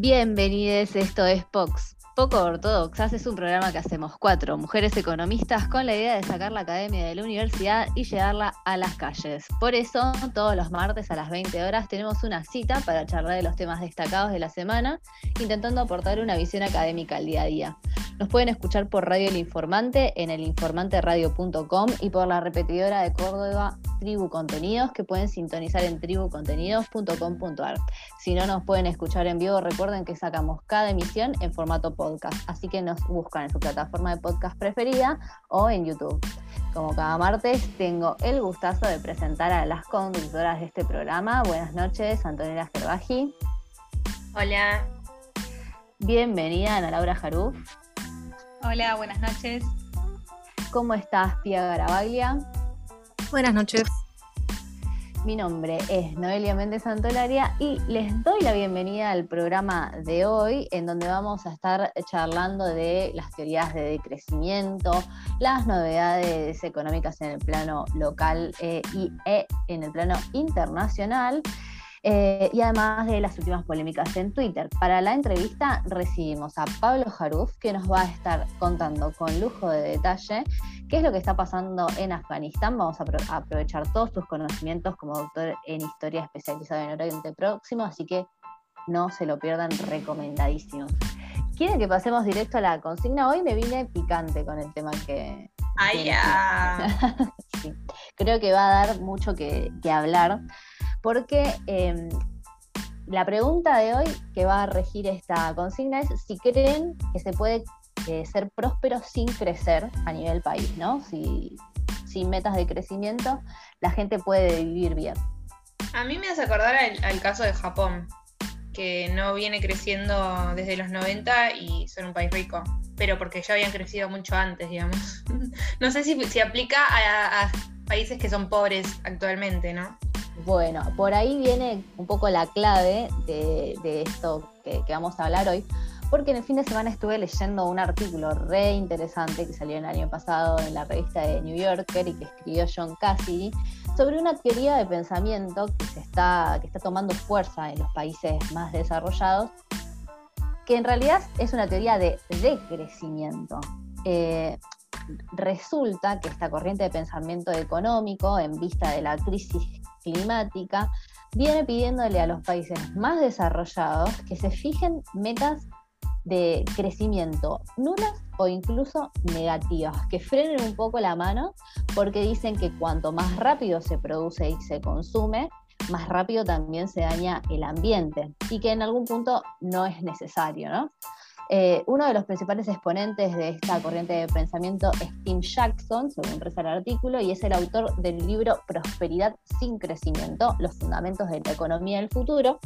Bienvenidos, esto es POX. Poco Ortodoxas es un programa que hacemos cuatro mujeres economistas con la idea de sacar la academia de la universidad y llevarla a las calles. Por eso, todos los martes a las 20 horas tenemos una cita para charlar de los temas destacados de la semana, intentando aportar una visión académica al día a día. Nos pueden escuchar por Radio El Informante en elinformanteradio.com y por la repetidora de Córdoba Tribu Contenidos que pueden sintonizar en tribucontenidos.com.ar. Si no nos pueden escuchar en vivo, recuerden que sacamos cada emisión en formato podcast, así que nos buscan en su plataforma de podcast preferida o en YouTube. Como cada martes, tengo el gustazo de presentar a las conductoras de este programa. Buenas noches, Antonella Gerbaji. Hola. Bienvenida, Ana Laura Jaruf. Hola, buenas noches. ¿Cómo estás, Pia Garabaglia? Buenas noches. Mi nombre es Noelia Méndez Santolaria y les doy la bienvenida al programa de hoy, en donde vamos a estar charlando de las teorías de decrecimiento, las novedades económicas en el plano local eh, y e, en el plano internacional. Eh, y además de las últimas polémicas en Twitter. Para la entrevista recibimos a Pablo Jaruf, que nos va a estar contando con lujo de detalle qué es lo que está pasando en Afganistán. Vamos a, aprovechar todos sus conocimientos como doctor en historia especializado en Oriente Próximo, así que no se lo pierdan, recomendadísimo. ¿Quieren que pasemos directo a la consigna? Hoy me vine picante con el tema que... ¡Ay, ya! Creo que va a dar mucho que, que hablar porque em, la pregunta de hoy que va a regir esta consigna es si creen que se puede eh, ser próspero sin crecer a nivel país, ¿no? Si sin metas de crecimiento la gente puede vivir bien. A mí me hace acordar al, caso de Japón, que no viene creciendo desde los 90 y son un país rico, pero porque ya habían crecido mucho antes, digamos. no sé si, si aplica a países que son pobres actualmente, ¿no? Bueno, por ahí viene un poco la clave de, esto que, vamos a hablar hoy, porque en el fin de semana estuve leyendo un artículo re interesante que salió el año pasado en la revista de New Yorker y que escribió John Cassidy sobre una teoría de pensamiento que, está, que está tomando fuerza en los países más desarrollados, que en realidad es una teoría de decrecimiento. Eh, resulta que esta corriente de pensamiento económico, en vista de la crisis climática, viene pidiéndole a los países más desarrollados que se fijen metas de crecimiento nulas o incluso negativas, que frenen un poco la mano porque dicen que cuanto más rápido se produce y se consume, más rápido también se daña el ambiente y que en algún punto no es necesario, ¿no? Eh, uno de los principales exponentes de esta corriente de pensamiento es Tim Jackson, según reza el artículo, y es el autor del libro Prosperidad sin crecimiento, los fundamentos de la economía del futuro.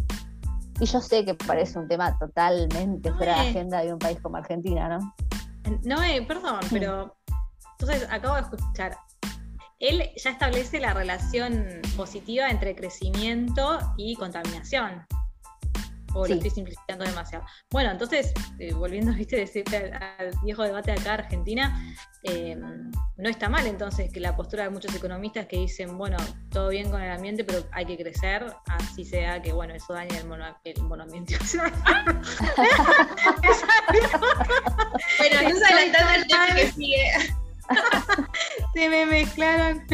Y yo sé que parece un tema totalmente fuera de la agenda de un país como Argentina, ¿no? No, eh, perdón, pero entonces acabo de escuchar. Él ya establece la relación positiva entre crecimiento y contaminación o lo estoy simplificando demasiado. Bueno, entonces, eh, volviendo ¿viste, al, viejo debate acá Argentina, eh, no está mal entonces que la postura de muchos economistas que dicen, bueno, todo bien con el ambiente, pero hay que crecer, así sea que, bueno, eso daña el, mono, el monoambiente. bueno, estás adelantando el tema que sigue. se me mezclaron.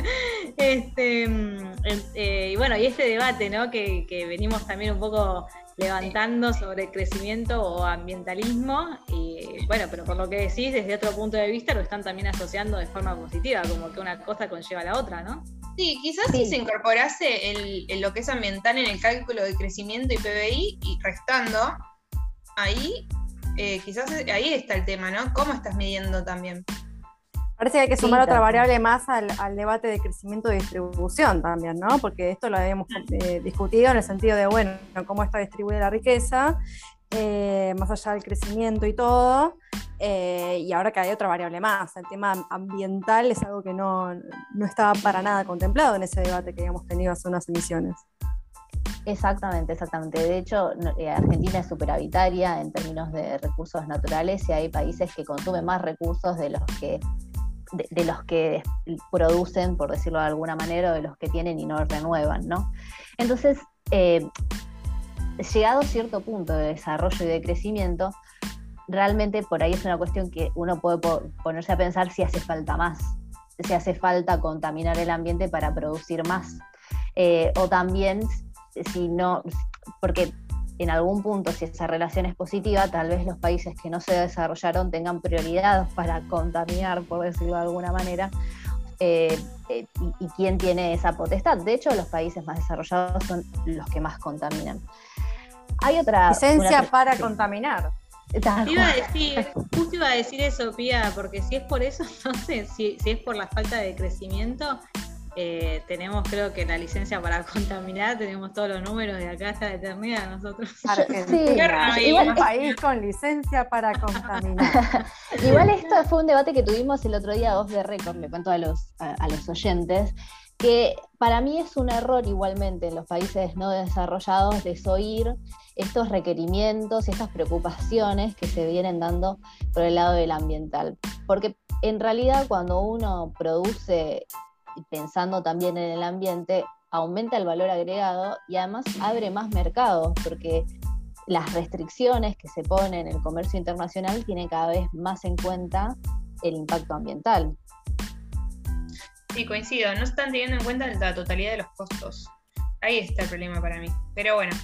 Este, mm, eh, y bueno, y este debate, ¿no? Que, que venimos también un poco levantando sobre crecimiento o ambientalismo. Y bueno, pero por lo que decís, desde otro punto de vista lo están también asociando de forma positiva, como que una cosa conlleva a la otra, ¿no? Sí, quizás si se incorporase el, lo que es ambiental en el cálculo de crecimiento y PBI y restando, ahí eh, quizás ahí está el tema, ¿no? ¿Cómo estás midiendo también? Parece que hay que sumar otra variable más al, debate de crecimiento y distribución también, ¿no? Porque esto lo habíamos eh, discutido en el sentido de, bueno, cómo está distribuida la riqueza, eh, más allá del crecimiento y todo, eh, y ahora que hay otra variable más, el tema ambiental es algo que no, no estaba para nada contemplado en ese debate que habíamos tenido hace unas emisiones. Exactamente, exactamente. De hecho, Argentina es superhabitaria en términos de recursos naturales y hay países que consumen más recursos de los que de, los que producen, por decirlo de alguna manera, o de los que tienen y no renuevan, ¿no? Entonces, eh, llegado a cierto punto de desarrollo y de crecimiento, realmente por ahí es una cuestión que uno puede ponerse a pensar si hace falta más, si hace falta contaminar el ambiente para producir más. Eh, o también si no, porque en algún punto, si esa relación es positiva, tal vez los países que no se desarrollaron tengan prioridad para contaminar, por decirlo de alguna manera, eh, eh, y, quién tiene esa potestad. De hecho, los países más desarrollados son los que más contaminan. Hay otra... Licencia para contaminar. Iba a decir, justo iba a decir eso, Pía, porque si es por eso, entonces, si, si es por la falta de crecimiento, eh, tenemos creo que la licencia para contaminar, tenemos todos los números de acá hasta la eternidad nosotros. Argentina, sí, igual, un país con licencia para contaminar. igual esto fue un debate que tuvimos el otro día off de récord, le cuento a los, a, los oyentes, que para mí es un error igualmente en los países no desarrollados desoír estos requerimientos y estas preocupaciones que se vienen dando por el lado del ambiental. Porque en realidad cuando uno produce pensando también en el ambiente, aumenta el valor agregado y además abre más mercados, porque las restricciones que se ponen en el comercio internacional tienen cada vez más en cuenta el impacto ambiental. Sí, coincido, no están teniendo en cuenta la totalidad de los costos. Ahí está el problema para mí. Pero bueno,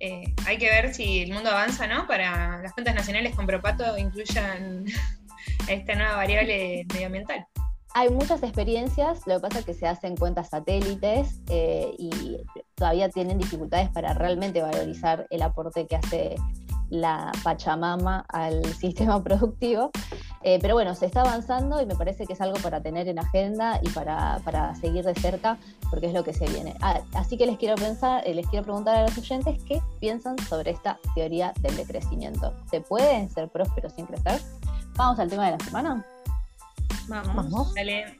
eh, hay que ver si el mundo avanza, ¿no? Para las cuentas nacionales con Propato incluyan esta nueva variable medioambiental. Hay muchas experiencias, lo que pasa es que se hacen cuentas satélites eh, y todavía tienen dificultades para realmente valorizar el aporte que hace la Pachamama al sistema productivo. Eh, pero bueno, se está avanzando y me parece que es algo para tener en agenda y para, seguir de cerca, porque es lo que se viene. Ah, así que les quiero pensar, eh, les quiero preguntar a los oyentes qué piensan sobre esta teoría del decrecimiento. ¿Se puede ser próspero sin crecer? Vamos al tema de la semana. Vamos. Dale.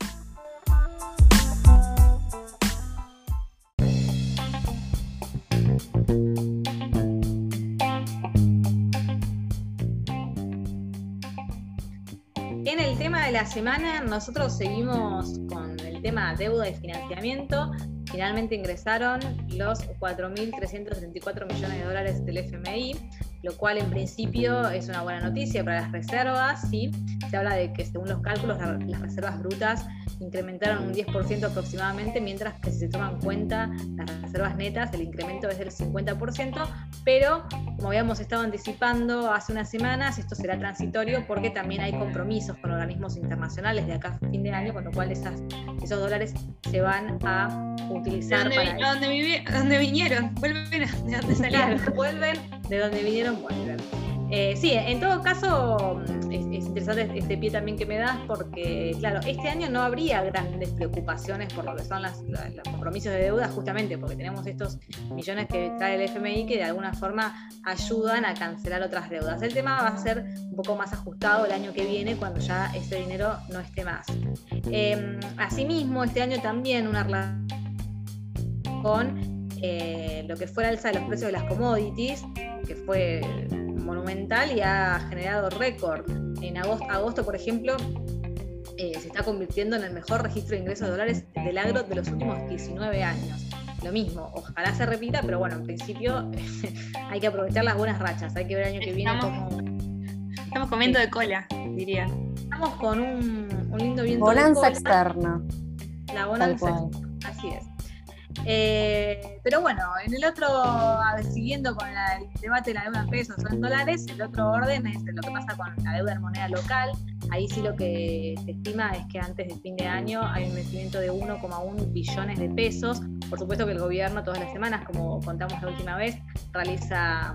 En el tema de la semana, nosotros seguimos con el tema deuda y financiamiento. Finalmente ingresaron los 4.334 millones de dólares del FMI, lo cual en principio es una buena noticia para las reservas. ¿sí? Se habla de que según los cálculos las reservas brutas incrementaron un 10% aproximadamente, mientras que si se toman en cuenta las reservas netas, el incremento es del 50%, pero como habíamos estado anticipando hace unas semanas, esto será transitorio porque también hay compromisos con organismos internacionales de acá a fin de año, con lo cual esas, esos dólares se van a utilizar ¿De para... donde, vinieron, vuelven de donde salieron. vuelven de donde vinieron, vuelven. Eh, sí, en todo caso es, interesante este pie también que me das porque, claro, este año no habría grandes preocupaciones por lo que son los compromisos de deuda, justamente porque tenemos estos millones que trae el FMI que de alguna forma ayudan a cancelar otras deudas. El tema va a ser un poco más ajustado el año que viene cuando ya ese dinero no esté más. Em, asimismo, este año también una relación con eh, lo que fue la alza de los precios de las commodities, que fue monumental y ha generado récord. En agosto, agosto por ejemplo, eh, se está convirtiendo en el mejor registro de ingresos de dólares del agro de los últimos 19 años. Lo mismo, ojalá se repita, pero bueno, en principio hay que aprovechar las buenas rachas, hay que ver el año que viene cómo... Estamos comiendo de cola, diría. Estamos con un, lindo viento bonanza externa. La bonanza así es. Eh, pero bueno, en el otro, siguiendo con el debate de la deuda en pesos o en dólares, el otro orden es lo que pasa con la deuda en moneda local. Ahí sí lo que se estima es que antes del fin de año hay un vencimiento de 1,1 billones de pesos. Por supuesto que el gobierno todas las semanas, como contamos la última vez, realiza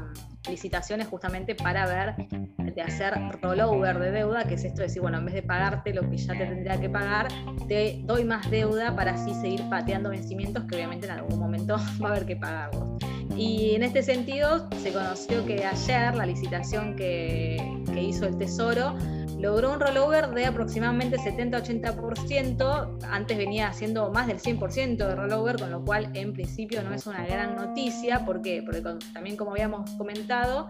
licitaciones justamente para ver de hacer rollover de deuda, que es esto de decir, bueno, en vez de pagarte lo que ya te tendría que pagar, te doy más deuda para así seguir pateando vencimientos que obviamente en algún momento va a haber que pagarlos. Y en este sentido se conoció que ayer la licitación que, hizo el Tesoro logró un rollover de aproximadamente 70-80%, antes venía haciendo más del 100% de rollover, con lo cual en principio no es una gran noticia, ¿por qué? Porque también como habíamos comentado,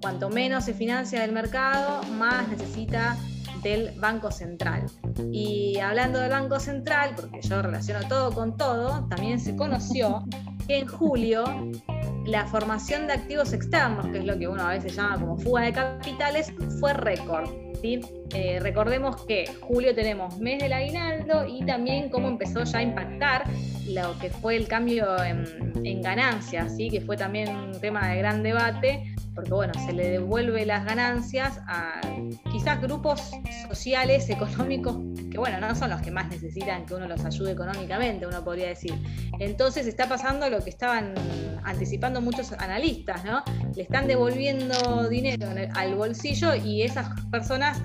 cuanto menos se financia del mercado, más necesita del Banco Central. Y hablando del Banco Central, porque yo relaciono todo con todo, también se conoció que en julio la formación de activos externos, que es lo que uno a veces llama como fuga de capitales, fue récord. Eh, recordemos que julio tenemos mes del aguinaldo y también cómo empezó ya a impactar lo que fue el cambio en, ganancias, ¿sí? que fue también un tema de gran debate, porque bueno, se le devuelve las ganancias a quizás grupos sociales, económicos, que bueno, no son los que más necesitan que uno los ayude económicamente, uno podría decir. Entonces está pasando lo que estaban anticipando muchos analistas, ¿no? Le están devolviendo dinero al bolsillo y esas personas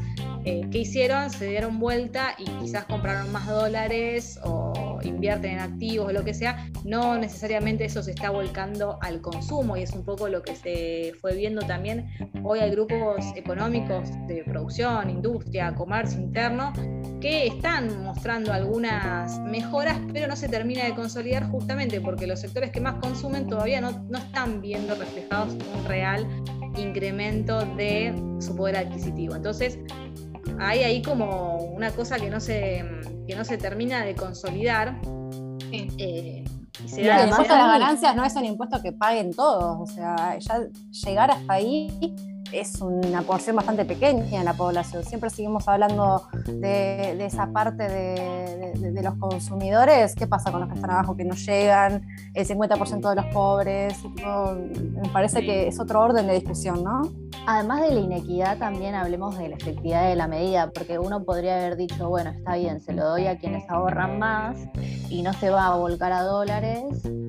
eh, ¿qué hicieron? Se dieron vuelta y quizás compraron más dólares o invierten en activos o lo que sea. No necesariamente eso se está volcando al consumo y es un poco lo que se fue viendo también. Hoy hay grupos económicos de producción, industria, comercio interno que están mostrando algunas mejoras, pero no se termina de consolidar justamente porque los sectores que más consumen todavía no, no están viendo reflejados un real incremento de su poder adquisitivo. Entonces, hay ahí como una cosa que no se, que no se termina de consolidar. Eh, y, el impuesto a las ganancias no es un impuesto que paguen todos, o sea, ya llegar hasta ahí es una porción bastante pequeña en la población. Siempre seguimos hablando de, esa parte de, los consumidores. ¿Qué pasa con los que están abajo que no llegan? El 50% de los pobres. me parece que es otro orden de discusión, ¿no? Además de la inequidad, también hablemos de la efectividad de la medida, porque uno podría haber dicho, bueno, está bien, se lo doy a quienes ahorran más y no se va a volcar a dólares,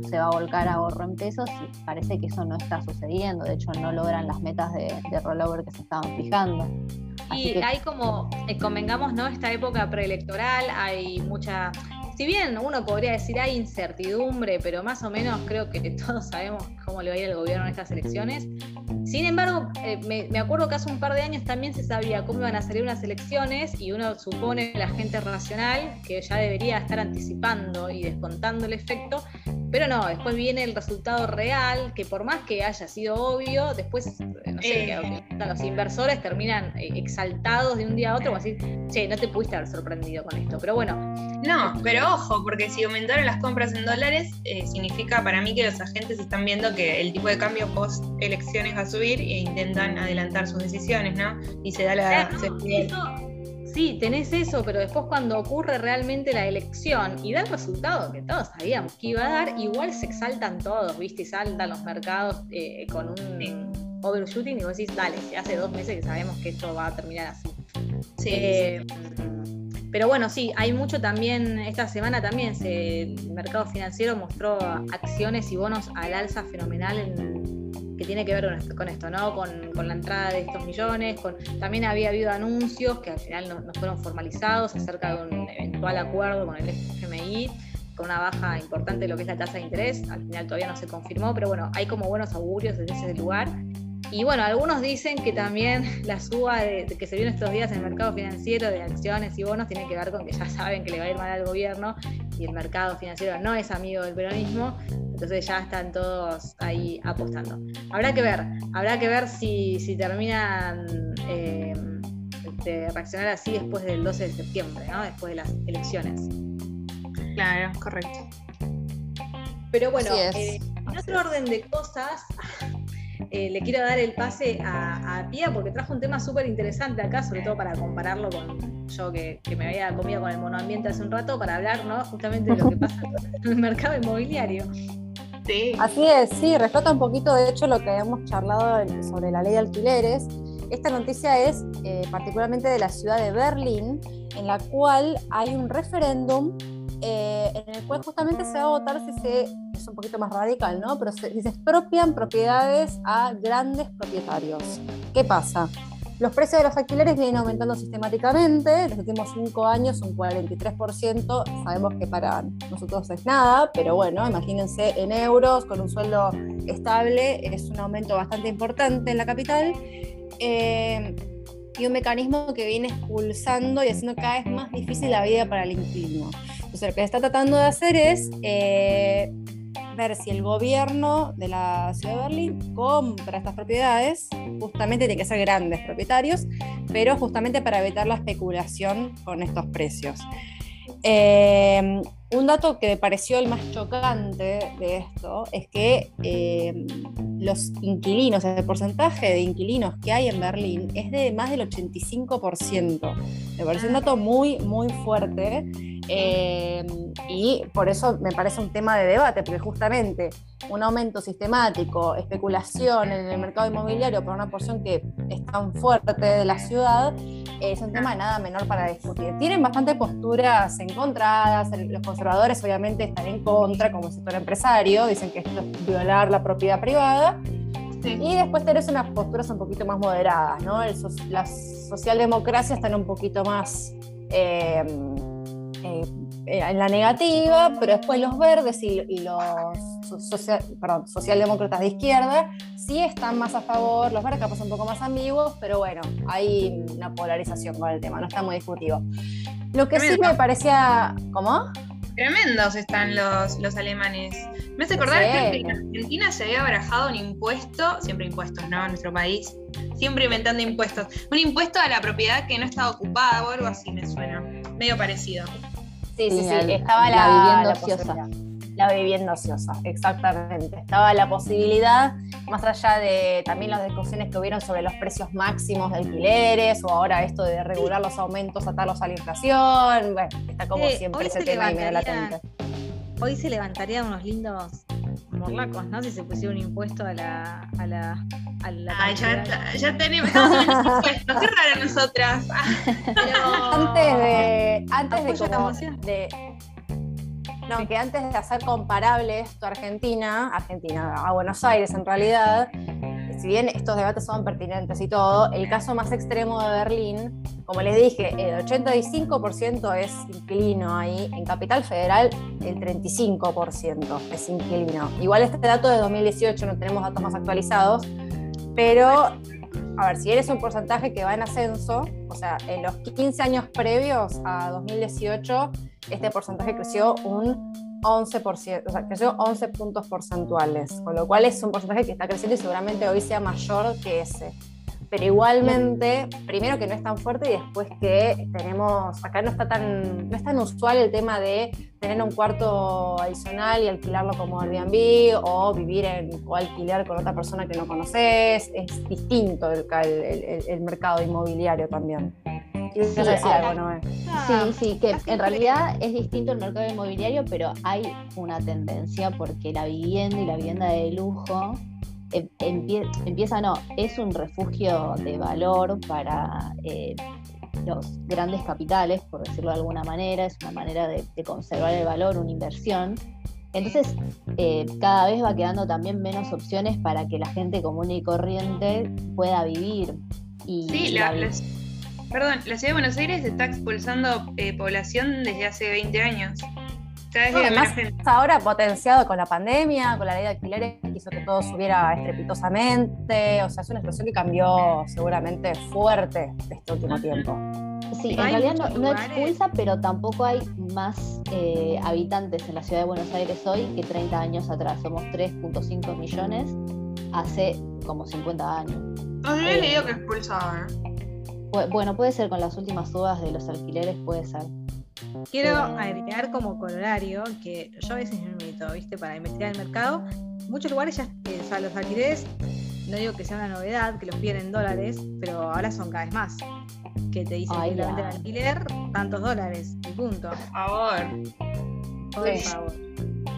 se va a volcar a ahorro en pesos y parece que eso no está sucediendo. De hecho, no logran las metas de, de rollover que se estaban fijando. y hay como, eh, convengamos, ¿no? Esta época preelectoral, hay mucha. Si bien uno podría decir hay incertidumbre, pero más o menos creo que todos sabemos cómo le va a ir al gobierno en estas elecciones. Sin embargo, eh, me, acuerdo que hace un par de años también se sabía cómo iban a salir unas elecciones y uno supone la gente racional que ya debería estar anticipando y descontando el efecto, pero no, después viene el resultado real, que por más que haya sido obvio, después, eh, no sé, eh. los inversores terminan eh, exaltados de un día a otro, como decir, che, no te pudiste haber sorprendido con esto. Pero bueno. No, pero ojo, porque si aumentaron las compras en dólares, significa para mí que los agentes están viendo que el tipo de cambio post elecciones va a subir e intentan adelantar sus decisiones, ¿no? Y se da la. Sí, tenés eso, pero después cuando ocurre realmente la elección y da el resultado que todos sabíamos que iba a dar, igual se exaltan todos, ¿viste? Y saltan los mercados eh, con un overshooting y vos decís, dale, hace dos meses que sabemos que esto va a terminar así. Sí. Eh, pero bueno, sí, hay mucho también, esta semana también se, el mercado financiero mostró acciones y bonos al alza fenomenal en que tiene que ver con esto, ¿no? Con, la entrada de estos millones, con, también había habido anuncios que al final no, fueron formalizados acerca de un eventual acuerdo con el FMI, con una baja importante de lo que es la tasa de interés, al final todavía no se confirmó, pero bueno, hay como buenos augurios desde ese lugar. Y bueno, algunos dicen que también la suba de, que se vio en estos días en el mercado financiero de acciones y bonos tiene que ver con que ya saben que le va a ir mal al gobierno y el mercado financiero no es amigo del peronismo, entonces ya están todos ahí apostando. Habrá que ver, habrá que ver si, si terminan eh, de reaccionar así después del 12 de septiembre, ¿no? después de las elecciones. Claro, correcto. Pero bueno, eh, en otro orden de cosas, eh, le quiero dar el pase a, a Pia porque trajo un tema súper interesante acá, sobre todo para compararlo con yo que, me había comido con el monoambiente hace un rato, para hablar ¿no? justamente de lo que pasa en el mercado inmobiliario. Sí. Así es, sí, reflota un poquito de hecho lo que habíamos charlado sobre la ley de alquileres. Esta noticia es eh, particularmente de la ciudad de Berlín, en la cual hay un referéndum eh, en el cual justamente se va a votar si se, es un poquito más radical, ¿no? Pero si se expropian propiedades a grandes propietarios. ¿Qué pasa? Los precios de los alquileres vienen aumentando sistemáticamente, en los últimos cinco años un 43%, sabemos que para nosotros es nada, pero bueno, imagínense en euros, con un sueldo estable, es un aumento bastante importante en la capital. Eh, y un mecanismo que viene expulsando y haciendo cada vez más difícil la vida para el inquilino. Entonces, lo que está tratando de hacer es eh, ver si el gobierno de la ciudad de Berlín compra estas propiedades, justamente tiene que ser grandes propietarios, pero justamente para evitar la especulación con estos precios. Eh, un dato que me pareció el más chocante de esto es que eh, los inquilinos, el porcentaje de inquilinos que hay en Berlín es de más del 85%. Me parece un dato muy, muy fuerte eh, y por eso me parece un tema de debate, porque justamente un aumento sistemático, especulación en el mercado inmobiliario por una porción que es tan fuerte de la ciudad, es un tema nada menor para discutir. Tienen bastante posturas encontradas, los conservadores obviamente están en contra como sector empresario, dicen que esto es violar la propiedad privada, y después tenés unas posturas un poquito más moderadas, ¿no? la socialdemocracia están un poquito más... Eh, eh, en la negativa, pero después los verdes y, los socialdemócratas de izquierda sí están más a favor, los verdes capaz un poco más ambiguos, pero bueno, hay una polarización con el tema, no está muy discutido. Lo que sí me parecía... ¿Cómo? Tremendos están los, los alemanes. Me hace acordar que en Argentina se había barajado un impuesto, siempre impuestos, ¿no? En nuestro país, siempre inventando impuestos. Un impuesto a la propiedad que no estaba ocupada o algo así me suena. Medio parecido. Sí, sí, sí. Estaba la, vivienda ociosa. La vivienda ociosa, exactamente. Estaba la posibilidad, más allá de también las discusiones que hubieron sobre los precios máximos de alquileres, o ahora esto de regular los aumentos, atarlos a la inflación. Bueno, está como siempre ese tema ahí medio latente. Hoy se levantarían unos lindos morlacos, ¿no? Si se pusiera un impuesto a la. A la, a la Ay, ya, ya, tenemos, estamos en impuestos, qué raro nosotras. Antes de. Antes de, como, de no, que antes de hacer comparable esto a Argentina, Argentina, a Buenos Aires en realidad, si bien estos debates son pertinentes y todo, el caso más extremo de Berlín, como les dije, el 85% es inquilino ahí, en Capital Federal el 35% es inquilino. Igual este dato de 2018 no tenemos datos más actualizados, pero a ver, si eres un porcentaje que va en ascenso, o sea, en los 15 años previos a 2018, este porcentaje creció un 11%, o sea, creció 11 puntos porcentuales, con lo cual es un porcentaje que está creciendo y seguramente hoy sea mayor que ese pero igualmente, primero que no es tan fuerte y después que tenemos, acá no está tan, no es tan usual el tema de tener un cuarto adicional y alquilarlo como Airbnb o vivir en, o alquilar con otra persona que no conoces, es distinto el, el, mercado inmobiliario también. Sí, sí, sí, que en realidad es distinto el mercado inmobiliario, pero hay una tendencia porque la vivienda y la vivienda de lujo Em, empieza, no, es un refugio de valor para eh, los grandes capitales, por decirlo de alguna manera, es una manera de, conservar el valor, una inversión. Entonces, eh, cada vez va quedando también menos opciones para que la gente común y corriente pueda vivir. Y sí, la, perdón, la ciudad de Buenos Aires está expulsando eh, población desde hace 20 años además, ahora potenciado con la pandemia, con la ley de alquileres que hizo que todo subiera estrepitosamente. O sea, es una situación que cambió seguramente fuerte este último tiempo. Sí, en realidad no, expulsa, pero tampoco hay más eh, habitantes en la ciudad de Buenos Aires hoy que 30 años atrás. Somos 3.5 millones hace como 50 años. No, yo he leído que expulsaba. Bueno, puede ser con las últimas subas de los alquileres, puede ser. Quiero agregar como colorario que yo a veces me meto, ¿viste? Para investigar el mercado. muchos lugares ya, eh, o sea, los alquileres, no digo que sea una novedad, que los piden en dólares, pero ahora son cada vez más. Que te dicen que el alquiler, tantos dólares, y punto. Por favor. Por favor.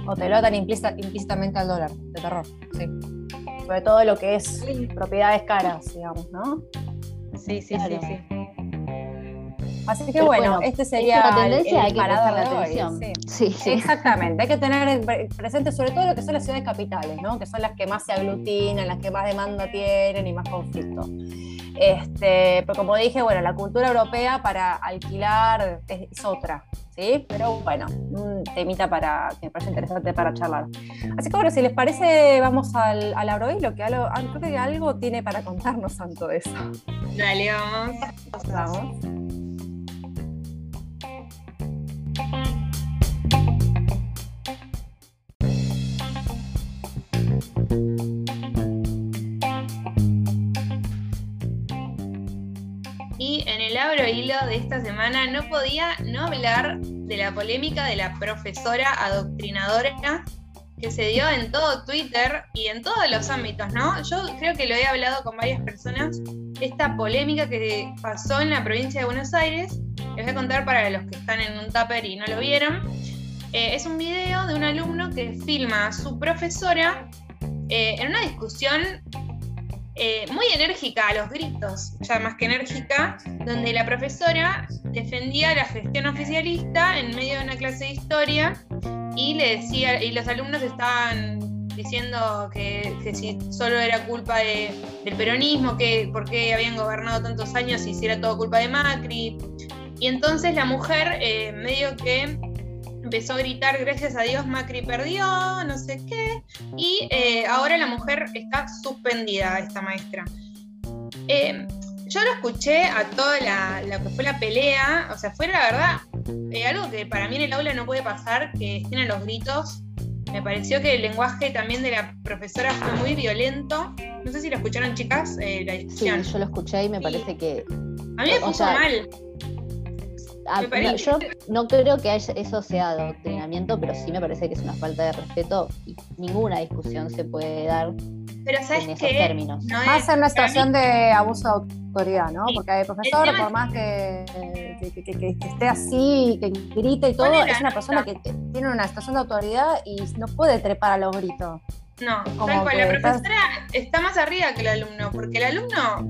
O te lo atan implícitamente al dólar, de terror, sí. Sobre todo lo que es propiedades caras, digamos, ¿no? Sí, sí, sí, sí. Así que bueno, este sería la tendencia, hay que prestar la atención. Sí. Sí, Exactamente, hay que tener presente sobre todo lo que son las ciudades capitales, ¿no? que son las que más se aglutinan, las que más demanda tienen y más conflicto. Este, pero como dije, bueno, la cultura europea para alquilar es, otra, ¿sí? Pero bueno, un temita para, que me parece interesante para charlar. Así que bueno, si les parece, vamos al, al lo que algo, ah, creo que algo tiene para contarnos tanto eso. Dale, vamos. Vamos. Y en el abro hilo de esta semana no podía no hablar de la polémica de la profesora adoctrinadora que se dio en todo Twitter y en todos los ámbitos, ¿no? Yo creo que lo he hablado con varias personas, esta polémica que pasó en la provincia de Buenos Aires, les voy a contar para los que están en un tupper y no lo vieron, eh, es un video de un alumno que filma a su profesora eh, en una discusión eh, muy enérgica a los gritos, ya más que enérgica, donde la profesora defendía la gestión oficialista en medio de una clase de historia y le decía, y los alumnos estaban diciendo que, si solo era culpa del peronismo, que por qué habían gobernado tantos años y si era todo culpa de Macri. Y entonces la mujer eh, medio que empezó a gritar, gracias a Dios Macri perdió, no sé qué, y eh, ahora la mujer está suspendida, esta maestra. Eh, yo lo escuché a toda la, lo que fue la pelea, o sea, fue la verdad eh, algo que para mí en el aula no puede pasar, que estén a los gritos. Me pareció que el lenguaje también de la profesora fue muy violento. No sé si lo escucharon, chicas, la discusión. Sí, yo lo escuché y me parece que. A mí me puso mal yo no creo que eso sea adoctrinamiento, pero sí me parece que es una falta de respeto y ninguna discusión se puede dar pero ¿sabes en esos términos. más en una situación de abuso de autoridad, ¿no? Porque hay profesor, por más que, esté así, que grite y todo, es una persona que tiene una situación de autoridad y no puede trepar a los gritos. No, tal cual, la profesora está más arriba que el alumno, porque el alumno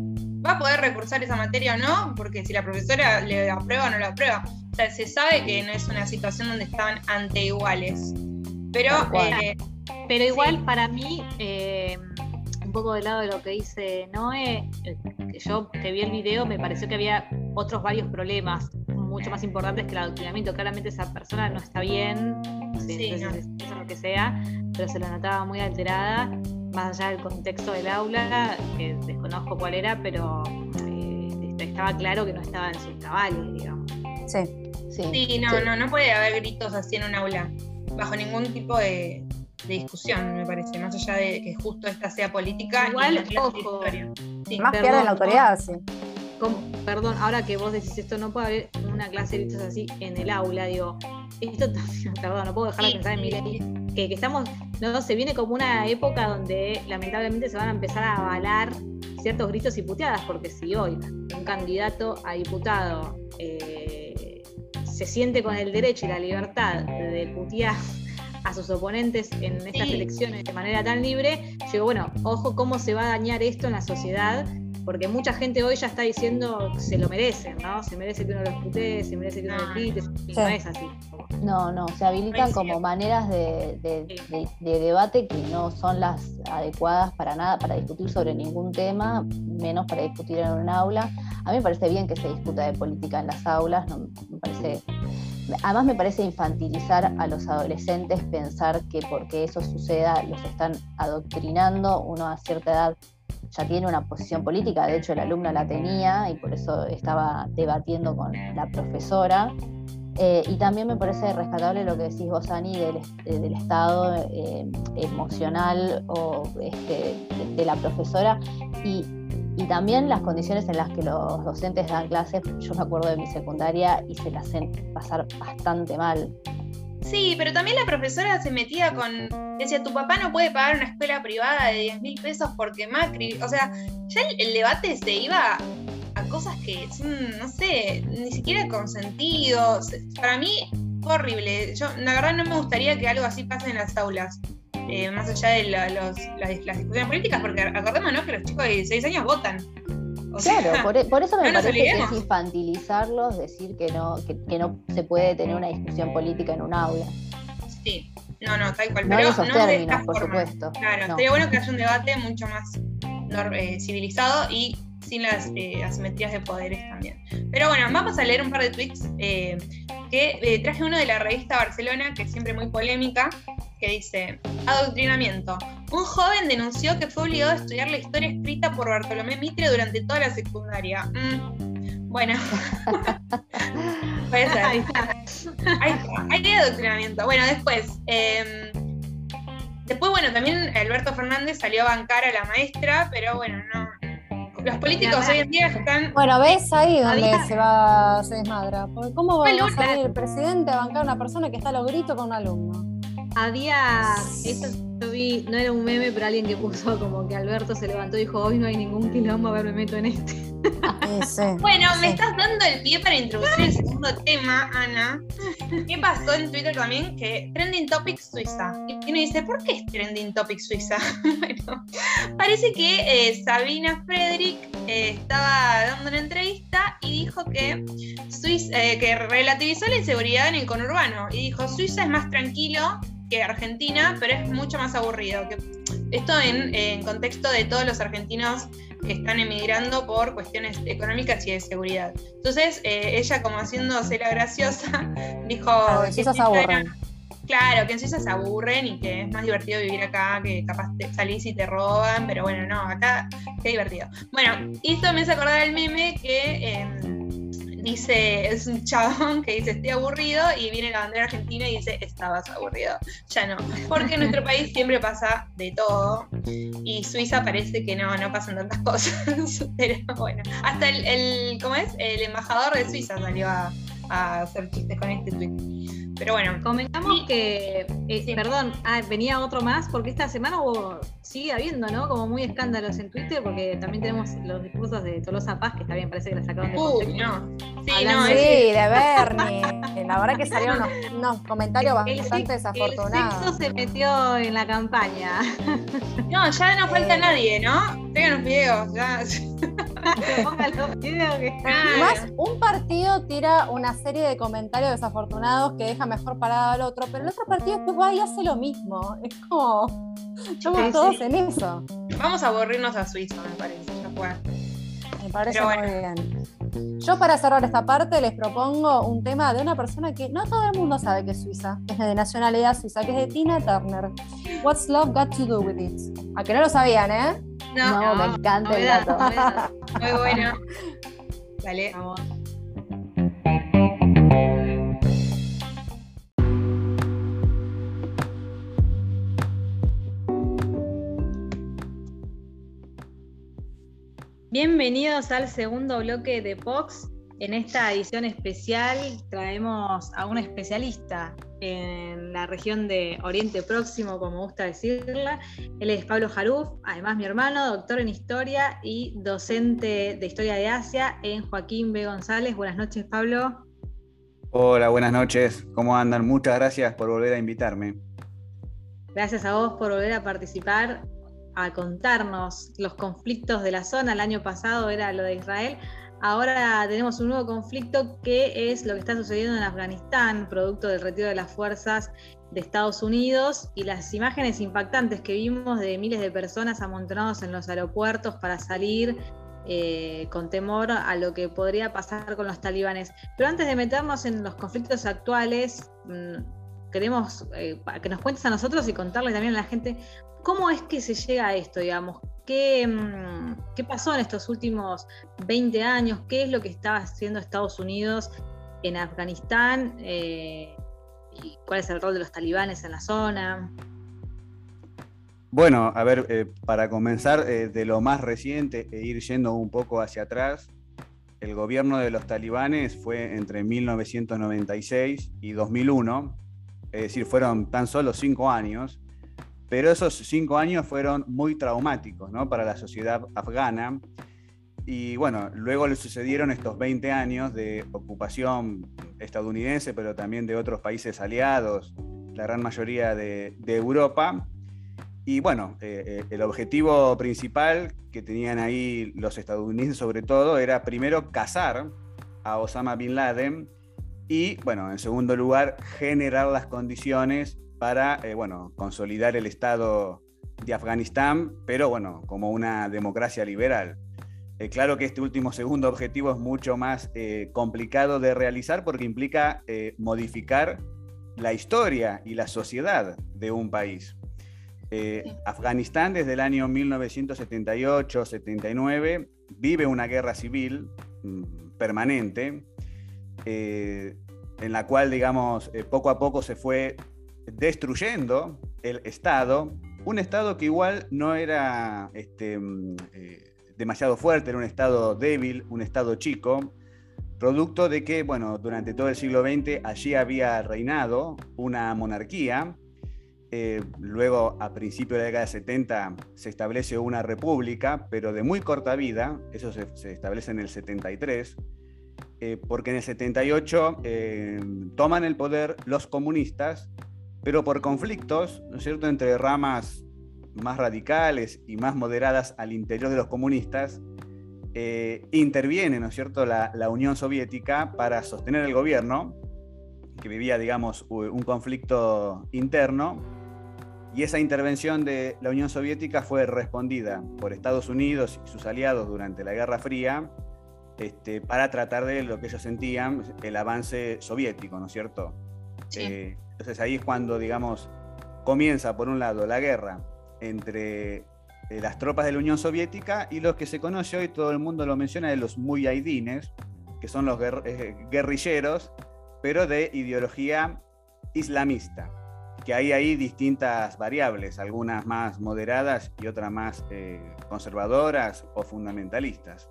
va a poder recursar esa materia o no, porque si la profesora le aprueba o no la aprueba. O sea, se sabe que no es una situación donde estaban ante iguales. Pero, eh, pero igual para mí, eh, un poco del lado de lo que dice Noé, eh, yo que vi el video me pareció que había otros varios problemas mucho más importantes que el adoctrinamiento. Claramente esa persona no está bien, sí, eso es lo que sea, pero se la notaba muy alterada más allá del contexto del aula, que desconozco cuál era, pero eh, estaba claro que no estaba en sus cabales, digamos. Sí, sí. Sí, no, no, no puede haber gritos así en un aula, bajo ningún tipo de, discusión, me parece, más allá de que justo esta sea política. Igual, ojo. Más pierde la autoridad, sí. perdón, ahora que vos decís esto, no puede haber una clase de gritos así en el aula, digo, esto también, perdón, no puedo dejar de pensar en mi ley, que, que estamos ¿no? Se viene como una época donde lamentablemente se van a empezar a avalar ciertos gritos y puteadas, porque si hoy un candidato a diputado eh, se siente con el derecho y la libertad de putear a sus oponentes en estas elecciones de manera tan libre, yo digo, bueno, ojo cómo se va a dañar esto en la sociedad porque mucha gente hoy ya está diciendo que se lo merecen, ¿no? Se merece que uno los putee, se merece que uno los grite, no es así. No, no, se habilitan como maneras de, debate que no son las adecuadas para nada, para discutir sobre ningún tema, menos para discutir en un aula. A mí me parece bien que se discuta de política en las aulas, no, me parece además me parece infantilizar a los adolescentes pensar que porque eso suceda los están adoctrinando, uno a cierta edad ya tiene una posición política, de hecho el alumno la tenía y por eso estaba debatiendo con la profesora. Eh, y también me parece rescatable lo que decís vos, Ani, del, eh, estado eh, emocional o, este, de, la profesora y, y, también las condiciones en las que los docentes dan clases. Yo me acuerdo de mi secundaria y se la hacen pasar bastante mal. Sí, pero también la profesora se metía con. Decía, tu papá no puede pagar una escuela privada de 10 mil pesos porque Macri. O sea, ya el, debate se iba a cosas que no sé, ni siquiera consentidos. Para mí horrible. Yo, la verdad, no me gustaría que algo así pase en las aulas. Eh, más allá de las, discusiones políticas, porque acordémonos que los chicos de 16 años votan claro, e, por, eso me parece que es infantilizarlos, decir que no, que, no se puede tener una discusión política en un aula. Sí, no, no, tal cual. No pero esos no términos, por supuesto. Claro, sería bueno que haya un debate mucho más eh, civilizado y sin las eh, asimetrías de poderes también. Pero bueno, vamos a leer un par de tweets eh, que traje uno de la revista Barcelona, que es siempre muy polémica, que dice, adoctrinamiento. Un joven denunció que fue obligado a estudiar la historia escrita por Bartolomé Mitre durante toda la secundaria. Mm, bueno, puede ser. Ahí está. Hay adoctrinamiento. Bueno, después... Em, después, bueno, también Alberto Fernández salió a bancar a la maestra, pero bueno, no, los políticos hoy en día están. Bueno, ves ahí donde se va, se desmadra. ¿Cómo va a salir el presidente a bancar a una persona que está a los gritos con un alumno? Había. Eso yo vi, no era un meme, pero alguien que puso como que Alberto se levantó y dijo: Hoy no hay ningún quilombo, a ver, me meto en este. bueno, me estás dando el pie para introducir el segundo tema, Ana. ¿Qué pasó en Twitter también? Que Trending Topic Suiza. Y uno dice, ¿por qué es Trending Topic Suiza? bueno, parece que eh, Sabina Frederick eh, estaba dando una entrevista y dijo que, Suiza, eh, que relativizó la inseguridad en el conurbano. Y dijo, Suiza es más tranquilo que Argentina, pero es mucho más aburrido. Que esto en, contexto de todos los argentinos que están emigrando por cuestiones económicas y de seguridad. Entonces, eh, ella como haciéndose la graciosa, dijo... que se aburren. claro, que en Suiza se aburren y que es más divertido vivir acá, que capaz te salís y te roban, pero bueno, no, acá qué divertido. Bueno, esto me hace acordar el meme que... Em, dice, es un chabón que dice estoy aburrido y viene la bandera argentina y dice estabas aburrido. Ya no, porque en nuestro país siempre pasa de todo y Suiza parece que no, no pasan tantas cosas. Pero bueno, hasta el, el ¿cómo es? El embajador de Suiza salió a, a hacer chistes con este tweet. Pero bueno. Comentamos que, eh, perdón, ah, venía otro más, porque esta semana hubo, sigue habiendo, ¿no? Como muy escándalos en Twitter, porque también tenemos los discursos de Tolosa Paz, que está bien, parece que la sacaron de uh, no. Sí, no, sí, de Bernie. La verdad que salieron unos, comentarios bastante desafortunados. El sexo se metió en la campaña. No, ya no falta nadie, ¿no? Tengan los videos, ya. Más, un partido tira una serie de comentarios desafortunados que deja mejor parado al otro, pero el otro partido después va y hace lo mismo. Es como. Estamos todos en eso. Vamos a aburrirnos a Suiza, me parece. Ya fue. Me parece muy bien. Yo para cerrar esta parte les propongo un tema de una persona que no todo el mundo sabe que es suiza, es de nacionalidad suiza, que es de Tina Turner. What's Love Got to Do With It? A que no lo sabían, ¿eh? No, me encanta el dato. Muy bueno. Vale. Vamos. Bienvenidos al segundo bloque de Pox. En esta edición especial traemos a un especialista en la región de Oriente Próximo, como gusta decirla. Él es Pablo Jaruf, además mi hermano, doctor en Historia y docente de Historia de Asia en Joaquín B. González. Buenas noches, Pablo. Hola, buenas noches. ¿Cómo andan? Muchas gracias por volver a invitarme. Gracias a vos por volver a participar a contarnos los conflictos de la zona. El año pasado era lo de Israel. Ahora tenemos un nuevo conflicto que es lo que está sucediendo en Afganistán, producto del retiro de las fuerzas de Estados Unidos y las imágenes impactantes que vimos de miles de personas amontonados en los aeropuertos para salir eh, con temor a lo que podría pasar con los talibanes. Pero antes de meternos en los conflictos actuales, mm, queremos eh, que nos cuentes a nosotros y contarle también a la gente ¿Cómo es que se llega a esto, digamos? Mm, ¿Qué, pasó en estos últimos 20 años? ¿Qué es lo que estaba haciendo Estados Unidos en Afganistán? Eh, ¿Y cuál es el rol de los talibanes en la zona? Bueno, a ver, eh, para comenzar de lo más reciente e ir yendo un poco hacia atrás, el gobierno de los talibanes fue entre 1996 y 2001, es decir, fueron tan solo cinco años, pero esos cinco años fueron muy traumáticos para la sociedad afgana. Y bueno, luego le sucedieron estos 20 años de ocupación estadounidense, pero también de otros países aliados, la gran mayoría de, Europa. Y bueno, eh, eh, el objetivo principal que tenían ahí los estadounidenses sobre todo era primero cazar a Osama Bin Laden y bueno, en segundo lugar, generar las condiciones para eh, bueno, consolidar el Estado de Afganistán, pero bueno, como una democracia liberal. Eh, claro que este último segundo objetivo es mucho más eh, complicado de realizar porque implica modificar la historia y la sociedad de un país. Afganistán desde el año 1978-79 vive una guerra civil mm, permanente en la cual, digamos, poco a poco se fue destruyendo el Estado, un Estado que igual no era este, mm, eh, demasiado fuerte, era un Estado débil, un Estado chico, producto de que, bueno, durante todo el siglo XX allí había reinado una monarquía, eh, luego a principios de la década de 70 se establece una república, pero de muy corta vida, eso se, establece en el 73, eh, porque en el 78 eh, toman el poder los comunistas, pero por conflictos, ¿no es cierto?, entre ramas más radicales y más moderadas al interior de los comunistas, eh, interviene, ¿no es cierto?, la, Unión Soviética para sostener el gobierno, que vivía, digamos, un conflicto interno, y esa intervención de la Unión Soviética fue respondida por Estados Unidos y sus aliados durante la Guerra Fría este, para tratar de lo que ellos sentían, el avance soviético, ¿no es cierto? Eh, entonces ahí es cuando, digamos, comienza, por un lado, la guerra entre eh, las tropas de la Unión Soviética y los que se conoce hoy, todo el mundo lo menciona, de los muyahidines, que son los eh, guerrilleros, pero de ideología islamista, que hay ahí distintas variables, algunas más moderadas y otras más eh, conservadoras o fundamentalistas.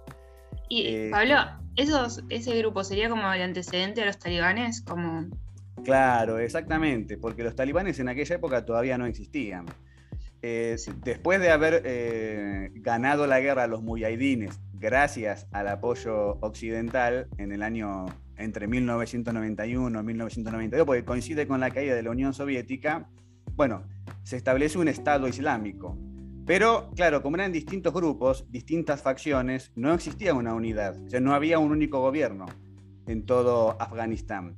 Y Pablo, esos, ese grupo sería como el antecedente de los talibanes, como... Claro, exactamente, porque los talibanes en aquella época todavía no existían. Eh, después de haber eh, ganado la guerra a los muyahidines gracias al apoyo occidental en el año entre 1991 y 1992, porque coincide con la caída de la Unión Soviética, bueno, se establece un Estado Islámico. Pero, claro, como eran distintos grupos, distintas facciones, no existía una unidad, o sea, no había un único gobierno en todo Afganistán.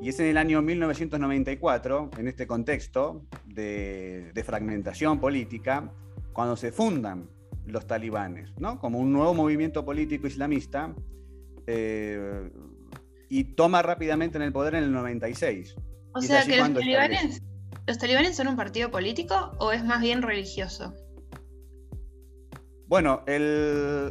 Y es en el año 1994, en este contexto de, fragmentación política, cuando se fundan los talibanes, ¿no? como un nuevo movimiento político islamista, eh, y toma rápidamente en el poder en el 96. O sea que los talibanes, los talibanes son un partido político o es más bien religioso. Bueno,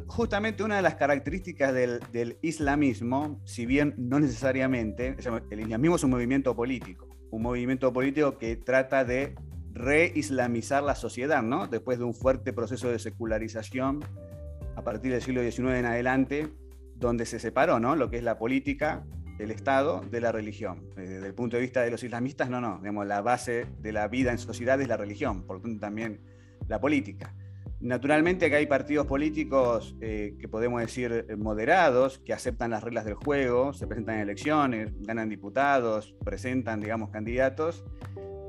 justamente una de las características del, islamismo, si bien no necesariamente, el islamismo es un movimiento político, un movimiento político que trata de reislamizar la sociedad, ¿no? Después de un fuerte proceso de secularización a partir del siglo XIX en adelante, donde se separó, ¿no? Lo que es la política, el Estado, de la religión. Eh, desde el punto de vista de los islamistas, no, no, digamos, la base de la vida en sociedad es la religión, por lo tanto también la política. Naturalmente que hay partidos políticos eh, que podemos decir eh, moderados, que aceptan las reglas del juego, se presentan en elecciones, ganan diputados, presentan, digamos, candidatos,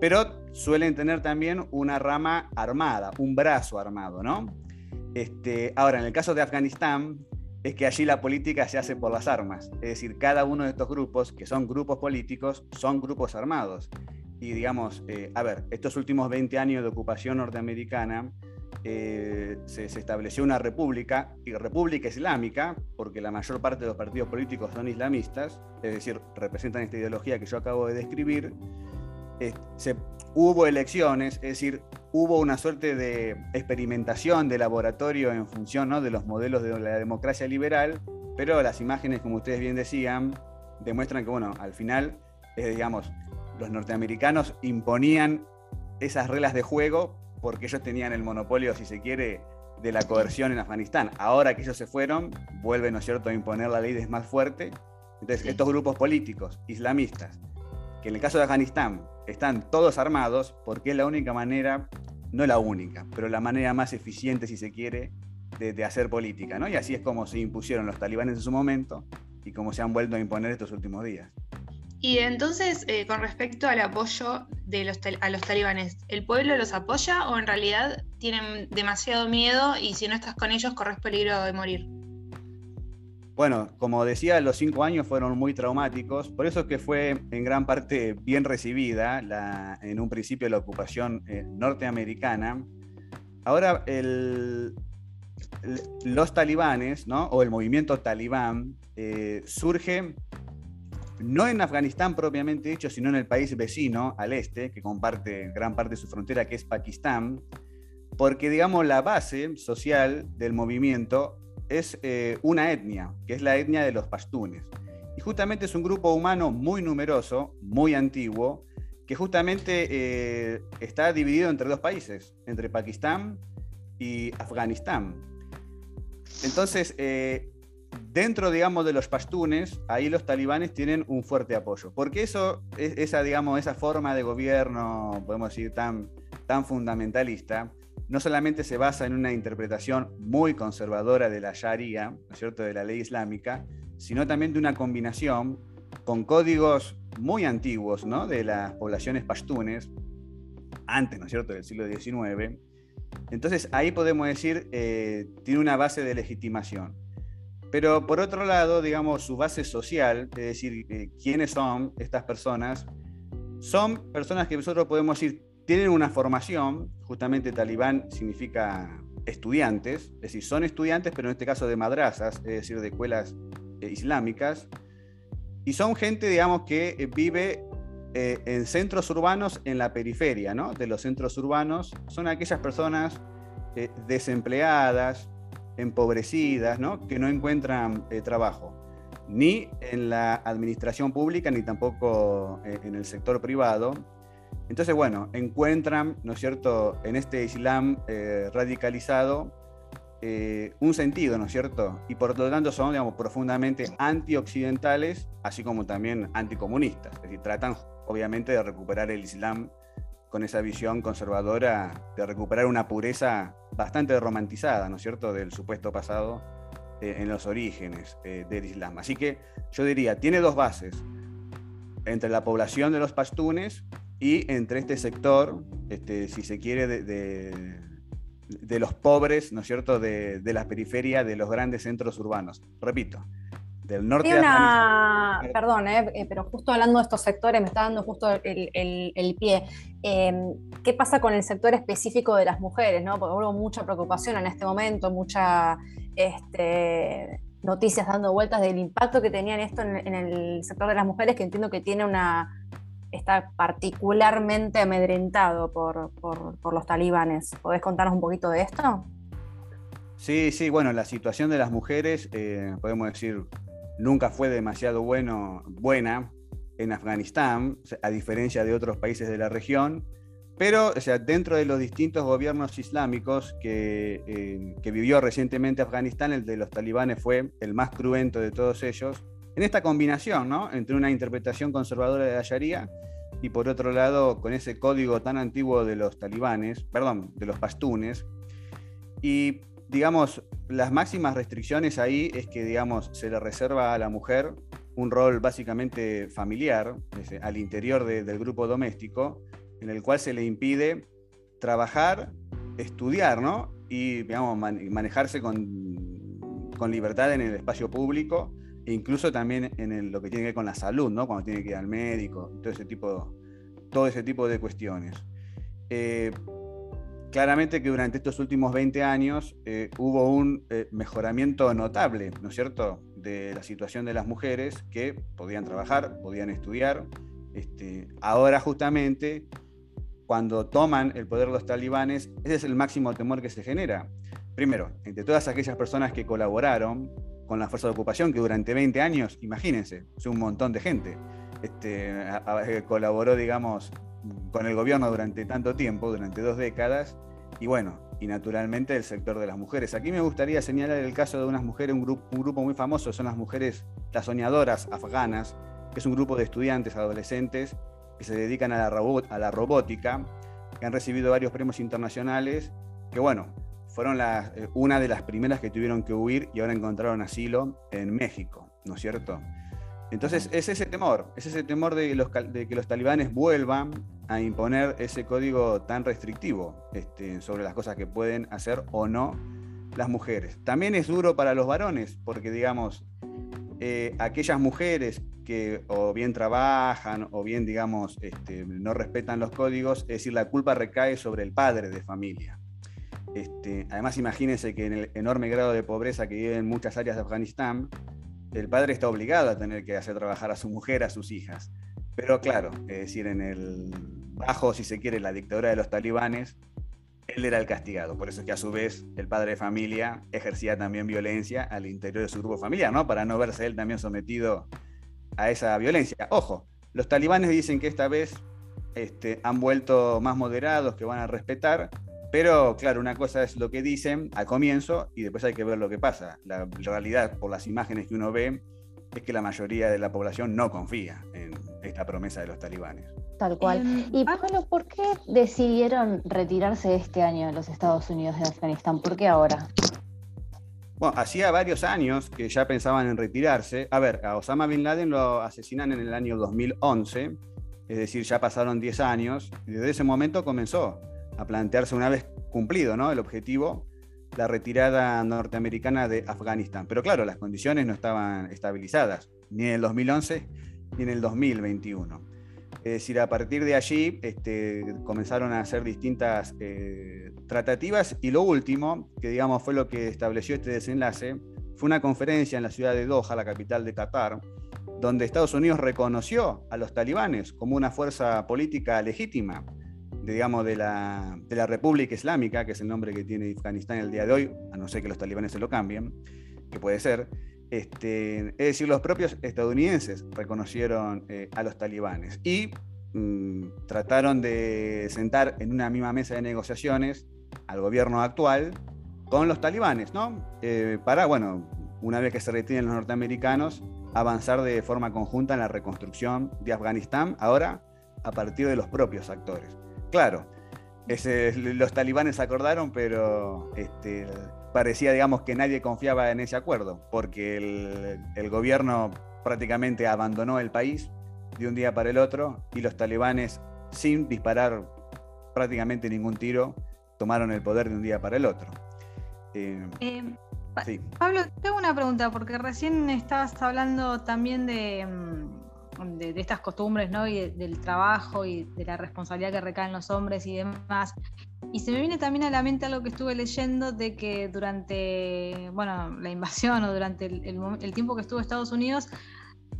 pero suelen tener también una rama armada, un brazo armado, ¿no? Este, ahora, en el caso de Afganistán, es que allí la política se hace por las armas, es decir, cada uno de estos grupos, que son grupos políticos, son grupos armados. Y digamos, eh, a ver, estos últimos 20 años de ocupación norteamericana, eh, se, estableció una república, y república islámica, porque la mayor parte de los partidos políticos son islamistas, es decir, representan esta ideología que yo acabo de describir. se, hubo elecciones, es decir, hubo una suerte de experimentación de laboratorio en función ¿no? de los modelos de la democracia liberal, pero las imágenes, como ustedes bien decían, demuestran que, bueno, al final, digamos, los norteamericanos imponían esas reglas de juego porque ellos tenían el monopolio, si se quiere, de la coerción en Afganistán. Ahora que ellos se fueron, vuelven, ¿no es cierto?, a imponer la ley de más fuerte. Entonces, estos grupos políticos islamistas, que en el caso de Afganistán están todos armados, porque es la única manera, no la única, pero la manera más eficiente, si se quiere, de, de hacer política, ¿no? Y así es como se impusieron los talibanes en su momento y como se han vuelto a imponer estos últimos días. Y entonces, eh, con respecto al apoyo de los a los talibanes, ¿el pueblo los apoya o en realidad tienen demasiado miedo y si no estás con ellos corres peligro de morir? Bueno, como decía, los cinco años fueron muy traumáticos, por eso es que fue en gran parte bien recibida en un principio la ocupación eh, norteamericana. Ahora, los talibanes, ¿no? o el movimiento talibán, eh, surge no en Afganistán propiamente dicho, sino en el país vecino, al este, que comparte gran parte de su frontera, que es Pakistán, porque, digamos, la base social del movimiento es eh, una etnia, que es la etnia de los pashtunes. Y justamente es un grupo humano muy numeroso, muy antiguo, que justamente eh, está dividido entre dos países, entre Pakistán y Afganistán. Entonces, eh, dentro, digamos, de los pashtunes, ahí los talibanes tienen un fuerte apoyo, porque eso, esa, digamos, esa forma de gobierno, podemos decir, tan, tan fundamentalista, no solamente se basa en una interpretación muy conservadora de la Sharia, ¿no es cierto?, de la ley islámica, sino también de una combinación con códigos muy antiguos, ¿no?, de las poblaciones pashtunes, antes, ¿no es cierto?, del siglo XIX. Entonces ahí podemos decir, eh, tiene una base de legitimación. Pero por otro lado, digamos, su base social, es decir, eh, quiénes son estas personas, son personas que nosotros podemos decir tienen una formación, justamente talibán significa estudiantes, es decir, son estudiantes, pero en este caso de madrazas, es decir, de escuelas eh, islámicas, y son gente, digamos, que eh, vive en centros urbanos en la periferia, ¿no? De los centros urbanos, son aquellas personas desempleadas, empobrecidas, ¿no? que no encuentran eh, trabajo, ni en la administración pública, ni tampoco eh, en el sector privado. Entonces, bueno, encuentran, ¿no es cierto?, en este Islam eh, radicalizado un sentido, ¿no es cierto? Y por lo tanto son, digamos, profundamente antioccidentales, así como también anticomunistas. Es decir, tratan, obviamente, de recuperar el Islam con esa visión conservadora de recuperar una pureza bastante romantizada, ¿no es cierto?, del supuesto pasado eh, en los orígenes eh, del Islam. Así que yo diría, tiene dos bases, entre la población de los pastunes y entre este sector, este, si se quiere, de, de, los pobres, ¿no es cierto?, de, de la periferia de los grandes centros urbanos. Repito, del norte de una, Perdón, eh, eh, pero justo hablando de estos sectores, me está dando justo el, pie. Em, ¿Qué pasa con el sector específico de las mujeres? ¿no? Porque hubo mucha preocupación en este momento, muchas este, noticias dando vueltas del impacto que tenían esto en, el sector de las mujeres, que entiendo que tiene una está particularmente amedrentado por, los talibanes. ¿Podés contarnos un poquito de esto? Sí, sí, bueno, la situación de las mujeres, eh, podemos decir, nunca fue demasiado bueno, buena en Afganistán, a diferencia de otros países de la región, pero o sea, dentro de los distintos gobiernos islámicos que, eh, que, vivió recientemente Afganistán, el de los talibanes fue el más cruento de todos ellos, en esta combinación ¿no? entre una interpretación conservadora de la Sharia y por otro lado con ese código tan antiguo de los talibanes, perdón, de los pastunes, y digamos, las máximas restricciones ahí es que, digamos, se le reserva a la mujer un rol básicamente familiar al interior del grupo doméstico, en el cual se le impide trabajar, estudiar, ¿no? Y, digamos, manejarse con, con, libertad en el espacio público e incluso también en lo que tiene que ver con la salud, ¿no? Cuando tiene que ir al médico, todo ese tipo, todo ese tipo de cuestiones. Eh, claramente que durante estos últimos 20 años eh, hubo un eh, mejoramiento notable, ¿no es cierto?, de la situación de las mujeres que podían trabajar, podían estudiar. Este, ahora justamente, cuando toman el poder los talibanes, ese es el máximo temor que se genera. Primero, entre todas aquellas personas que colaboraron con la fuerza de ocupación, que durante 20 años, imagínense, es un montón de gente, este, colaboró, digamos, con el gobierno durante tanto tiempo, durante dos décadas, y bueno, y naturalmente el sector de las mujeres. Aquí me gustaría señalar el caso de unas mujeres, un grupo, un grupo muy famoso, son las mujeres, las soñadoras afganas, que es un grupo de estudiantes adolescentes que se dedican a la, a la robótica, que han recibido varios premios internacionales, que bueno, fueron eh, una de las primeras que tuvieron que huir y ahora encontraron asilo en México, ¿no es cierto? Entonces es ese temor, es ese temor de, que los talibanes vuelvan a imponer ese código tan restrictivo este, sobre las cosas que pueden hacer o no las mujeres. También es duro para los varones, porque digamos, eh, aquellas mujeres que o bien trabajan o bien, digamos, este, no respetan los códigos, es decir, la culpa recae sobre el padre de familia. Este, además, imagínense que en el enorme grado de pobreza que vive en muchas áreas de Afganistán, el padre está obligado a tener que hacer trabajar a su mujer, a sus hijas. Pero claro, es decir, en el bajo, si se quiere, la dictadura de los talibanes, él era el castigado. Por eso es que a su vez el padre de familia ejercía también violencia al interior de su grupo familiar, ¿no? Para no verse él también sometido a esa violencia. Ojo, los talibanes dicen que esta vez este, han vuelto más moderados, que van a respetar, Pero claro, una cosa es lo que dicen al comienzo y después hay que ver lo que pasa. La realidad, por las imágenes que uno ve, es que la mayoría de la población no confía en esta promesa de los talibanes. Tal cual. Em, y Pablo, ¿por qué decidieron retirarse este año de los Estados Unidos de Afganistán? ¿Por qué ahora? Bueno, hacía varios años que ya pensaban en retirarse. A ver, a Osama Bin Laden lo asesinan en el año 2011, es decir, ya pasaron 10 años, y desde ese momento comenzó a plantearse una vez cumplido ¿no? el objetivo, la retirada norteamericana de Afganistán. Pero claro, las condiciones no estaban estabilizadas, ni en el 2011 ni en el 2021. Es decir, a partir de allí este, comenzaron a hacer distintas eh, tratativas y lo último, que digamos fue lo que estableció este desenlace, fue una conferencia en la ciudad de Doha, la capital de Qatar, donde Estados Unidos reconoció a los talibanes como una fuerza política legítima, digamos, de la, de la República Islámica, que es el nombre que tiene Afganistán el día de hoy, a no ser que los talibanes se lo cambien, que puede ser. Este, es decir, los propios estadounidenses reconocieron eh, a los talibanes y mm, trataron de sentar en una misma mesa de negociaciones al gobierno actual con los talibanes, ¿no? Eh, para, bueno, una vez que se retiren los norteamericanos, avanzar de forma conjunta en la reconstrucción de Afganistán, ahora a partir de los propios actores. Claro, los talibanes acordaron, pero este, parecía, digamos, que nadie confiaba en ese acuerdo, porque el, gobierno prácticamente abandonó el país de un día para el otro y los talibanes, sin disparar prácticamente ningún tiro, tomaron el poder de un día para el otro. Eh, eh, Pablo, tengo una pregunta, porque recién estabas hablando también de, mm, de, estas costumbres, ¿no? Y del trabajo y de la responsabilidad que recaen los hombres y demás. Y se me viene también a la mente algo que estuve leyendo de que durante, bueno, la invasión o durante el, tiempo que estuvo Estados Unidos,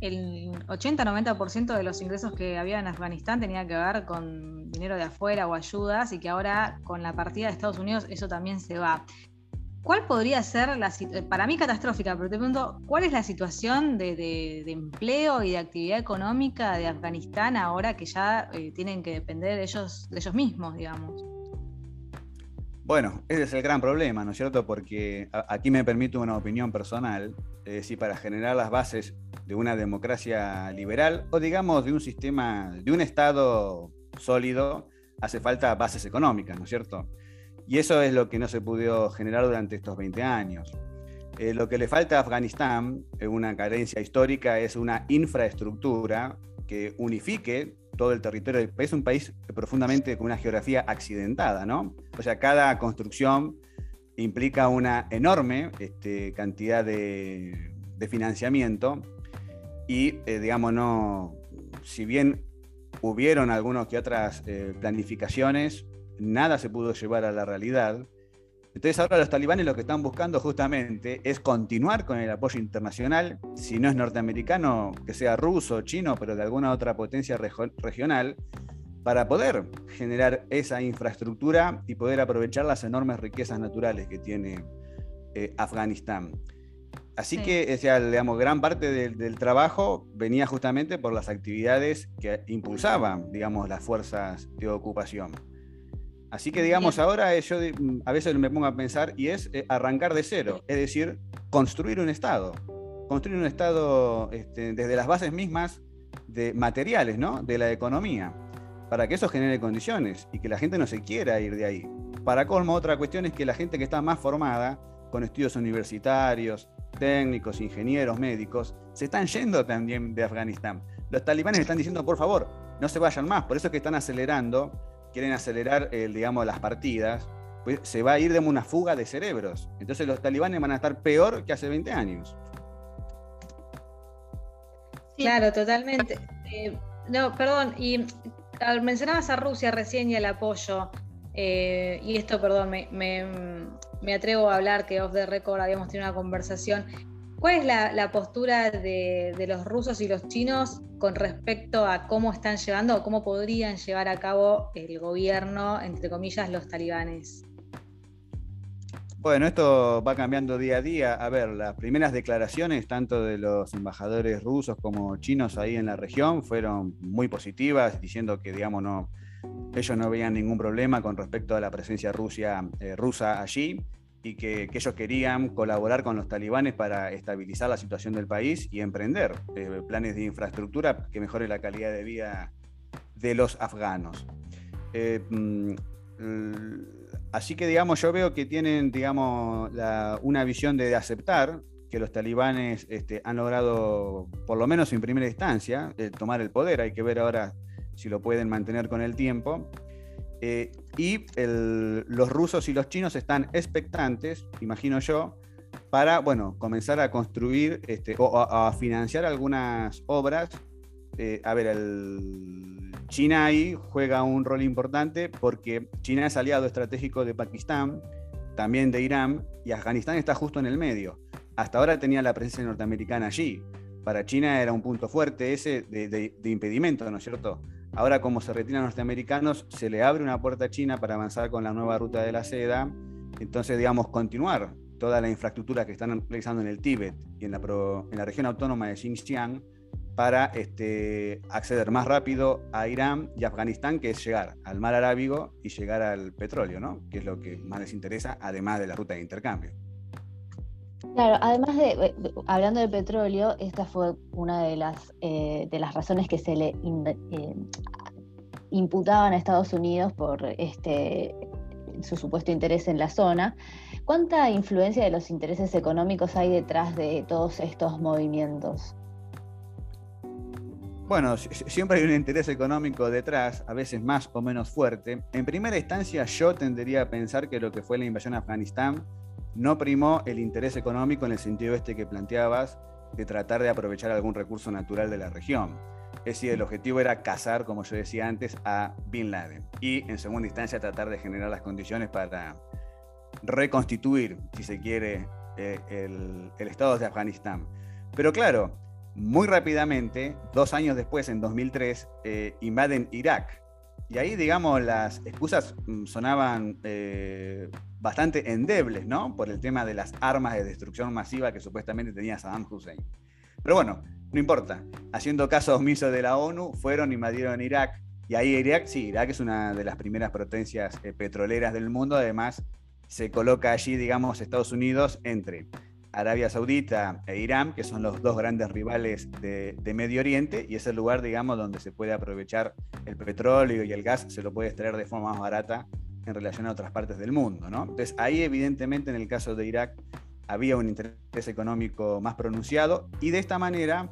el 80-90% de los ingresos que había en Afganistán tenía que ver con dinero de afuera o ayudas y que ahora con la partida de Estados Unidos eso también se va. ¿Cuál podría ser la para mí catastrófica, pero te pregunto, ¿cuál es la situación de, empleo y de actividad económica de Afganistán ahora que ya eh, tienen que depender de ellos, de ellos mismos, digamos? Bueno, ese es el gran problema, ¿no es cierto? Porque aquí me permito una opinión personal, es decir, para generar las bases de una democracia liberal o digamos de un sistema, de un Estado sólido, hace falta bases económicas, ¿no es cierto? Y eso es lo que no se pudo generar durante estos 20 años. Eh, lo que le falta a Afganistán, una carencia histórica, es una infraestructura que unifique todo el territorio del país, un país profundamente con una geografía accidentada, ¿no? O sea, cada construcción implica una enorme este, cantidad de, financiamiento y, eh, digamos, no, si bien hubieron algunas que otras eh, planificaciones, nada se pudo llevar a la realidad. Entonces ahora los talibanes lo que están buscando justamente es continuar con el apoyo internacional, si no es norteamericano, que sea ruso, chino, pero de alguna otra potencia regional, para poder generar esa infraestructura y poder aprovechar las enormes riquezas naturales que tiene eh, Afganistán. Así que, digamos, gran parte del, del, trabajo venía justamente por las actividades que impulsaban, digamos, las fuerzas de ocupación. Así que digamos, ahora yo mm, a veces me pongo a pensar y es eh, arrancar de cero, es decir, construir un Estado, construir un Estado este, desde las bases mismas de materiales, ¿no? De la economía, para que eso genere condiciones y que la gente no se quiera ir de ahí. Para colmo, otra cuestión es que la gente que está más formada, con estudios universitarios, técnicos, ingenieros, médicos, se están yendo también de Afganistán. Los talibanes están diciendo, por favor, no se vayan más, por eso es que están acelerando quieren acelerar, el, digamos, las partidas, pues se va a ir de una fuga de cerebros. Entonces los talibanes van a estar peor que hace 20 años. Claro, totalmente. Eh, no, perdón, y mencionabas a Rusia recién y el apoyo. Eh, y esto, perdón, me, me, atrevo a hablar que off the record habíamos tenido una conversación. ¿Cuál es la, postura de, los rusos y los chinos con respecto a cómo están llevando o cómo podrían llevar a cabo el gobierno, entre comillas, los talibanes? Bueno, esto va cambiando día a día. A ver, las primeras declaraciones, tanto de los embajadores rusos como chinos ahí en la región, fueron muy positivas, diciendo que, digamos, no, ellos no veían ningún problema con respecto a la presencia Rusia, eh, rusa allí y que, ellos querían colaborar con los talibanes para estabilizar la situación del país y emprender eh, planes de infraestructura que mejore la calidad de vida de los afganos. Eh, mm, así que, digamos, yo veo que tienen, digamos, una visión de, aceptar que los talibanes este, han logrado, por lo menos en primera instancia, tomar el poder. Hay que ver ahora si lo pueden mantener con el tiempo. Eh, y los rusos y los chinos están expectantes, imagino yo, para bueno, comenzar a construir este, o a, financiar algunas obras. Eh, a ver, el China ahí juega un rol importante porque China es aliado estratégico de Pakistán, también de Irán, y Afganistán está justo en el medio. Hasta ahora tenía la presencia norteamericana allí. Para China era un punto fuerte ese de, de impedimento, ¿no es cierto? Ahora, como se retiran los norteamericanos, se le abre una puerta a China para avanzar con la nueva ruta de la seda. Entonces, digamos, continuar toda la infraestructura que están realizando en el Tíbet y en la, región autónoma de Xinjiang para este, acceder más rápido a Irán y Afganistán, que es llegar al mar Arábigo y llegar al petróleo, ¿no? que es lo que más les interesa, además de la ruta de intercambio. Claro, además de, hablando de petróleo, esta fue una de las, eh, de las razones que se le eh, imputaban a Estados Unidos por este, su supuesto interés en la zona. ¿Cuánta influencia de los intereses económicos hay detrás de todos estos movimientos? Bueno, siempre hay un interés económico detrás, a veces más o menos fuerte. En primera instancia, yo tendería a pensar que lo que fue la invasión a Afganistán no primó el interés económico en el sentido este que planteabas de tratar de aprovechar algún recurso natural de la región. Es decir, el objetivo era cazar, como yo decía antes, a Bin Laden y en segunda instancia tratar de generar las condiciones para reconstituir, si se quiere, eh, el, Estado de Afganistán. Pero claro, muy rápidamente, dos años después, en 2003, eh, invaden Irak. Y ahí, digamos, las excusas mm, sonaban eh, bastante endebles, ¿no? Por el tema de las armas de destrucción masiva que supuestamente tenía Saddam Hussein. Pero bueno, no importa. Haciendo caso omiso de la ONU, fueron, invadieron Irak. Y ahí Irak, sí, Irak es una de las primeras potencias eh, petroleras del mundo. Además, se coloca allí, digamos, Estados Unidos entre Arabia Saudita e Irán, que son los dos grandes rivales de, Medio Oriente, y es el lugar, digamos, donde se puede aprovechar el petróleo y el gas, se lo puede extraer de forma más barata en relación a otras partes del mundo. ¿no? Entonces ahí evidentemente en el caso de Irak había un interés económico más pronunciado y de esta manera,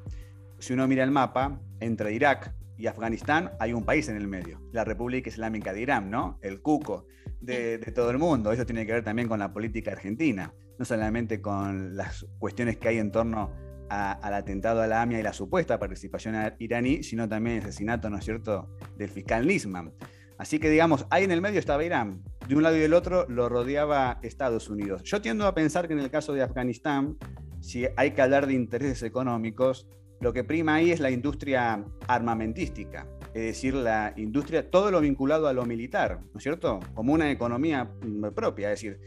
si uno mira el mapa, entre Irak y Afganistán hay un país en el medio, la República Islámica de Irán, ¿no? El cuco de, todo el mundo. Eso tiene que ver también con la política argentina, no solamente con las cuestiones que hay en torno al atentado a la AMIA y la supuesta participación iraní, sino también el asesinato, ¿no es cierto?, del fiscal Nisman. Así que digamos, ahí en el medio estaba Irán. De un lado y del otro lo rodeaba Estados Unidos. Yo tiendo a pensar que en el caso de Afganistán, si hay que hablar de intereses económicos, lo que prima ahí es la industria armamentística, es decir, la industria, todo lo vinculado a lo militar, ¿no es cierto? Como una economía mm, propia, es decir,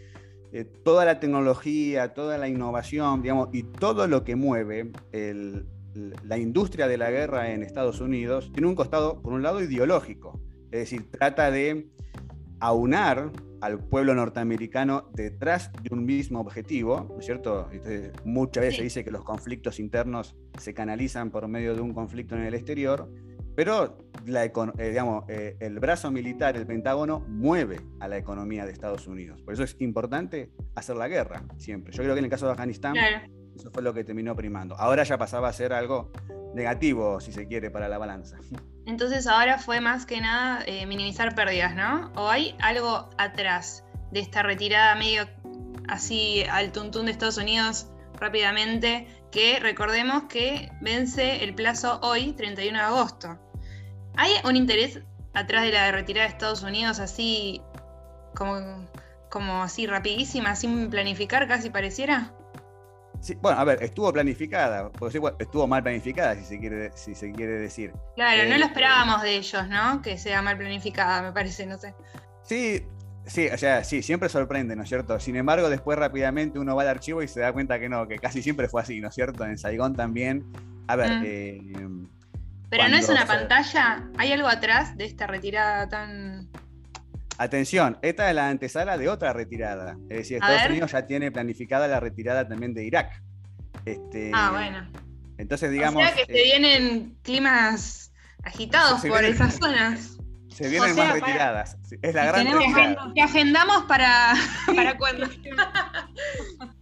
eh, toda la tecnología, toda la innovación, digamos, y todo lo que mueve la industria de la guerra en Estados Unidos tiene un costado, por un lado, ideológico. Es decir, trata de aunar al pueblo norteamericano detrás de un mismo objetivo, ¿no es cierto? muchas veces se dice que los conflictos internos se canalizan por medio de un conflicto en el exterior, pero eh, digamos, eh, el brazo militar, el Pentágono, mueve a la economía de Estados Unidos. Por eso es importante hacer la guerra, siempre. Yo creo que en el caso de Afganistán, eso fue lo que terminó primando. Ahora ya pasaba a ser algo negativo, si se quiere, para la balanza. Entonces ahora fue más que nada eh, minimizar pérdidas, ¿no? ¿O hay algo atrás de esta retirada medio así al tuntún de Estados Unidos rápidamente, que recordemos que vence el plazo hoy, 31 de agosto? ¿Hay un interés atrás de la retirada de Estados Unidos así como, como así rapidísima, sin planificar casi pareciera? bueno, a ver, estuvo planificada, estuvo mal planificada, si se quiere, si se quiere decir. Claro, no lo eh, esperábamos de ellos, ¿no? Que sea mal planificada, me parece, no sé. Sí, sí, o sea, sí, siempre sorprende, ¿no es cierto? Sin embargo, después rápidamente uno va al archivo y se da cuenta que no, que casi siempre fue así, ¿no es cierto? En Saigón también. A ver, mm. eh, Pero no es una pantalla, hay algo atrás de esta retirada tan... Atención, esta es la antesala de otra retirada. Es decir, A Estados. Unidos ya tiene planificada la retirada también de Irak. Este, Ah, bueno. Entonces, digamos, o sea que se eh, vienen climas agitados por esas zonas. se vienen o sea, más para- retiradas. Es la gran tenemos Te retirada. agendamos para, para cuando...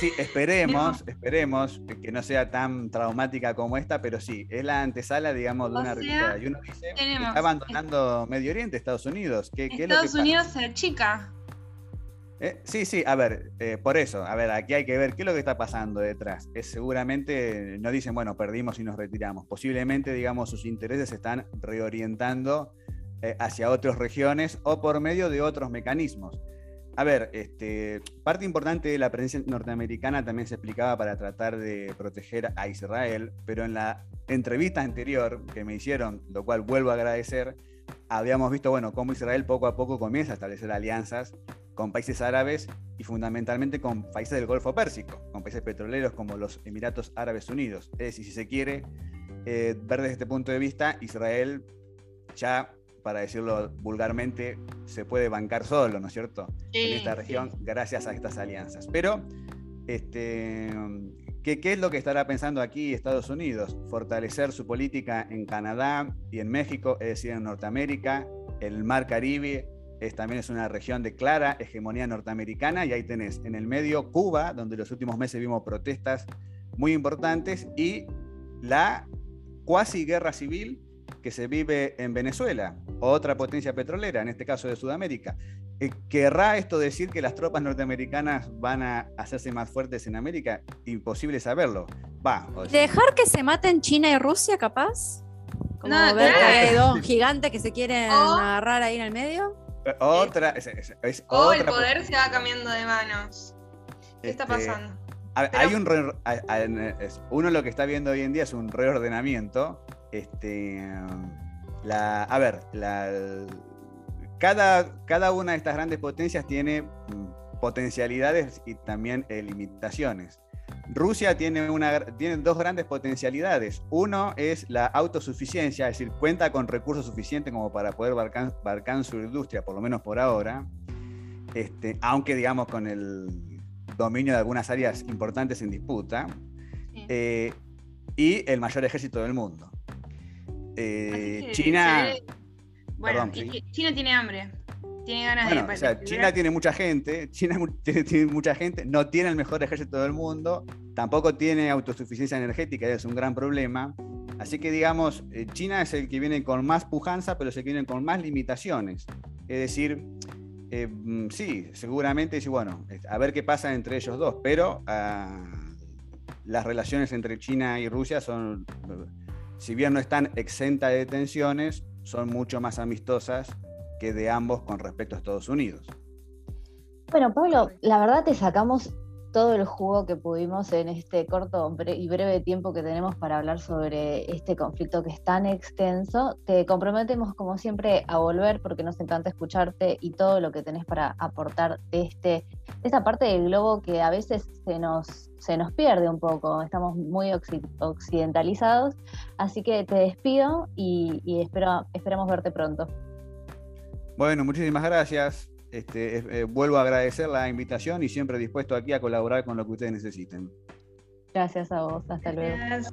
Sí, esperemos, esperemos que no sea tan traumática como esta, pero sí, es la antesala, digamos, de O una sea. Y uno dice, tenemos- está abandonando Medio Oriente, Estados Unidos. ¿Qué, qué es lo que Estados? Unidos se achica. Eh, sí, sí, a ver, eh, por eso, a ver, aquí hay que ver qué es lo que está pasando detrás. Es seguramente, no dicen, bueno, perdimos y nos retiramos. Posiblemente, digamos, sus intereses se están reorientando eh, hacia otras regiones o por medio de otros mecanismos. A ver, este, parte importante de la presencia norteamericana también se explicaba para tratar de proteger a Israel, pero en la entrevista anterior que me hicieron, lo cual vuelvo a agradecer, habíamos visto, bueno, cómo Israel poco a poco comienza a establecer alianzas con países árabes y fundamentalmente con países del Golfo Pérsico, con países petroleros como los Emiratos Árabes Unidos. Es decir, si se quiere eh, ver desde este punto de vista, Israel ya, para decirlo vulgarmente, se puede bancar solo, ¿no es cierto? en esta región gracias a estas alianzas. Pero, este, ¿qué, qué es lo que estará pensando aquí Estados Unidos? Fortalecer su política en Canadá y en México, es decir, en Norteamérica, el Mar Caribe. Es, también es una región de clara hegemonía norteamericana y ahí tenés en el medio Cuba, donde los últimos meses vimos protestas muy importantes y la cuasi guerra civil que se vive en Venezuela, otra potencia petrolera, en este caso de Sudamérica. Eh, ¿Querrá esto decir que las tropas norteamericanas van a hacerse más fuertes en América? Imposible saberlo. Va. o sea, ¿Dejar que se maten China y Rusia, capaz? Como No, ver que dos gigantes que se quieren agarrar ahí en el medio. eh, otra, es, es- es O el poder se va cambiando de manos. ¿Qué está este, pasando? A ver, Pero- hay un re- a- a- uno lo que está viendo hoy en día es un reordenamiento. Este, la, a ver, la, cada, cada una de estas grandes potencias tiene mm, potencialidades y también eh, limitaciones. Rusia tiene, una, tiene dos grandes potencialidades. Uno es la autosuficiencia, es decir, cuenta con recursos suficientes como para poder barcar, barcar su industria, por lo menos por ahora. Este, aunque digamos con el dominio de algunas áreas importantes en disputa, Sí. eh, y el mayor ejército del mundo. Eh, que China, Bueno, Perdón, sí. China tiene hambre. Tiene ganas bueno, de. o sea, China tiene mucha gente, China tiene, tiene mucha gente, no tiene el mejor ejército del mundo, tampoco tiene autosuficiencia energética, es un gran problema. Así que digamos, eh, China es el que viene con más pujanza, pero se viene con más limitaciones. Es decir, eh, mm, sí, seguramente, bueno, a ver qué pasa entre ellos dos, pero ah, las relaciones entre China y Rusia son, si bien no están exentas de tensiones, son mucho más amistosas que de ambos con respecto a Estados Unidos. Bueno, Pablo, la verdad te sacamos todo el jugo que pudimos en este corto y breve tiempo que tenemos para hablar sobre este conflicto que es tan extenso. Te comprometemos, como siempre, a volver porque nos encanta escucharte y todo lo que tenés para aportar de, este, esta parte del globo que a veces se nos, se nos pierde un poco. Estamos muy occi- occidentalizados. Así que te despido y, y espero, esperamos verte pronto. Bueno, muchísimas gracias. Este, eh, eh, vuelvo a agradecer la invitación y siempre dispuesto aquí a colaborar con lo que ustedes necesiten. Gracias a vos. Hasta luego. Gracias.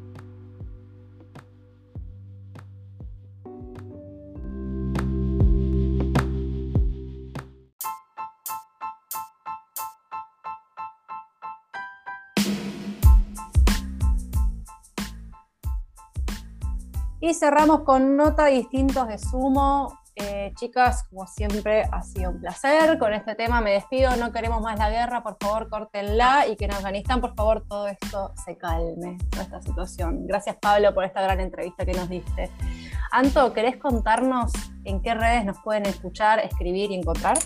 Y cerramos con nota distintos de sumo. Eh, chicas, como siempre, ha sido un placer. Con este tema me despido. No queremos más la guerra. Por favor, córtenla. Y que en Afganistán, por favor, todo esto se calme, toda esta situación. Gracias, Pablo, por esta gran entrevista que nos diste. Anto, ¿querés contarnos en qué redes nos pueden escuchar, escribir y encontrar?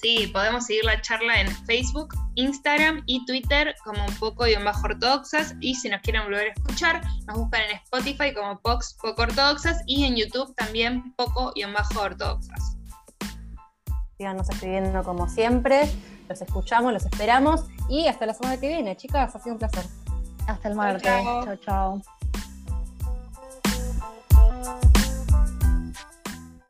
Sí, podemos seguir la charla en Facebook, Instagram y Twitter como un poco y un bajo ortodoxas. Y si nos quieren volver a escuchar, nos buscan en Spotify como Pox Poco Ortodoxas y en YouTube también poco y un bajo ortodoxas. Síganos escribiendo como siempre. Los escuchamos, los esperamos. Y hasta la semana que viene, chicas. Ha sido un placer. Hasta el martes. Chao, chao.